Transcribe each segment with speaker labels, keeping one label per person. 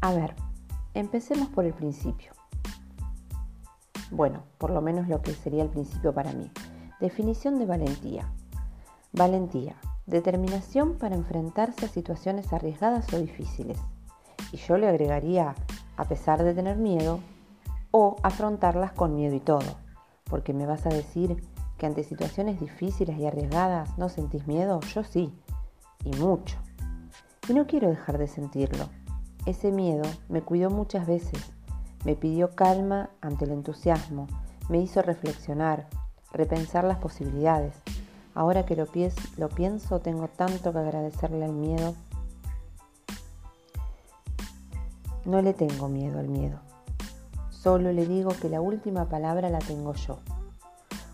Speaker 1: A ver, empecemos por el principio. Bueno, por lo menos lo que sería el principio para mí. Definición de valentía. Valentía, determinación para enfrentarse a situaciones arriesgadas o difíciles. Y yo le agregaría, a pesar de tener miedo, o afrontarlas con miedo y todo. Porque me vas a decir que ante situaciones difíciles y arriesgadas no sentís miedo. Yo sí, y mucho. Y no quiero dejar de sentirlo. Ese miedo me cuidó muchas veces, me pidió calma ante el entusiasmo, me hizo reflexionar, repensar las posibilidades. Ahora que lo, lo pienso, tengo tanto que agradecerle al miedo. No le tengo miedo al miedo. Solo le digo que la última palabra la tengo yo.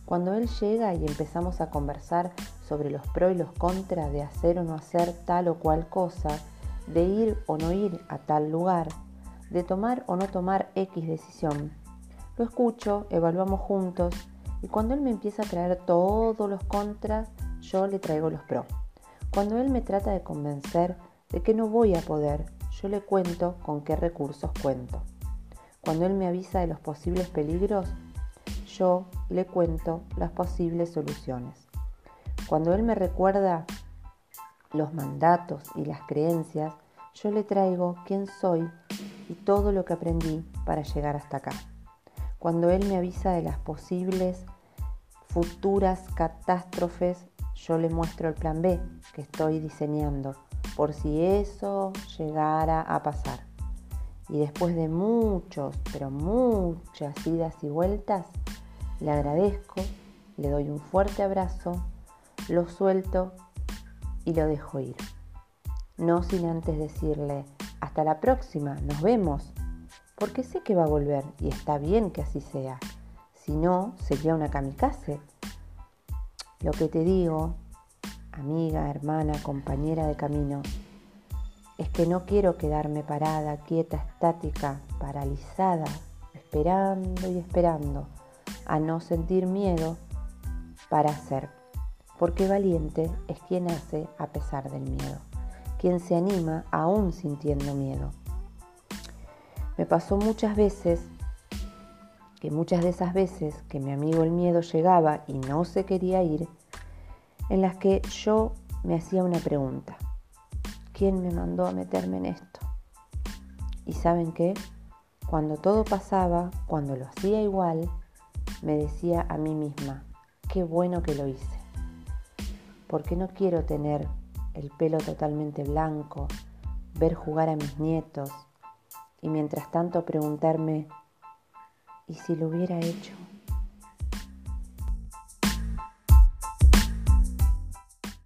Speaker 1: Cuando él llega y empezamos a conversar sobre los pros y los contras de hacer o no hacer tal o cual cosa, de ir o no ir a tal lugar, de tomar o no tomar X decisión. Lo escucho, evaluamos juntos y cuando él me empieza a traer todos los contras, yo le traigo los pros. Cuando él me trata de convencer de que no voy a poder, yo le cuento con qué recursos cuento. Cuando él me avisa de los posibles peligros, yo le cuento las posibles soluciones. Cuando él me recuerda los mandatos y las creencias, yo le traigo quién soy y todo lo que aprendí para llegar hasta acá. Cuando Él me avisa de las posibles futuras catástrofes, yo le muestro el plan B que estoy diseñando por si eso llegara a pasar. Y después de muchos, pero muchas idas y vueltas, le agradezco, le doy un fuerte abrazo, lo suelto y lo dejo ir. No sin antes decirle, hasta la próxima, nos vemos, porque sé que va a volver y está bien que así sea. Si no, sería una kamikaze. Lo que te digo, amiga, hermana, compañera de camino, es que no quiero quedarme parada, quieta, estática, paralizada, esperando y esperando a no sentir miedo para hacer porque valiente es quien hace a pesar del miedo, quien se anima aún sintiendo miedo. Me pasó muchas veces que muchas de esas veces que mi amigo el miedo llegaba y no se quería ir, en las que yo me hacía una pregunta. ¿Quién me mandó a meterme en esto? Y saben qué? Cuando todo pasaba, cuando lo hacía igual, me decía a mí misma, qué bueno que lo hice porque no quiero tener el pelo totalmente blanco, ver jugar a mis nietos y mientras tanto preguntarme, ¿y si lo hubiera hecho?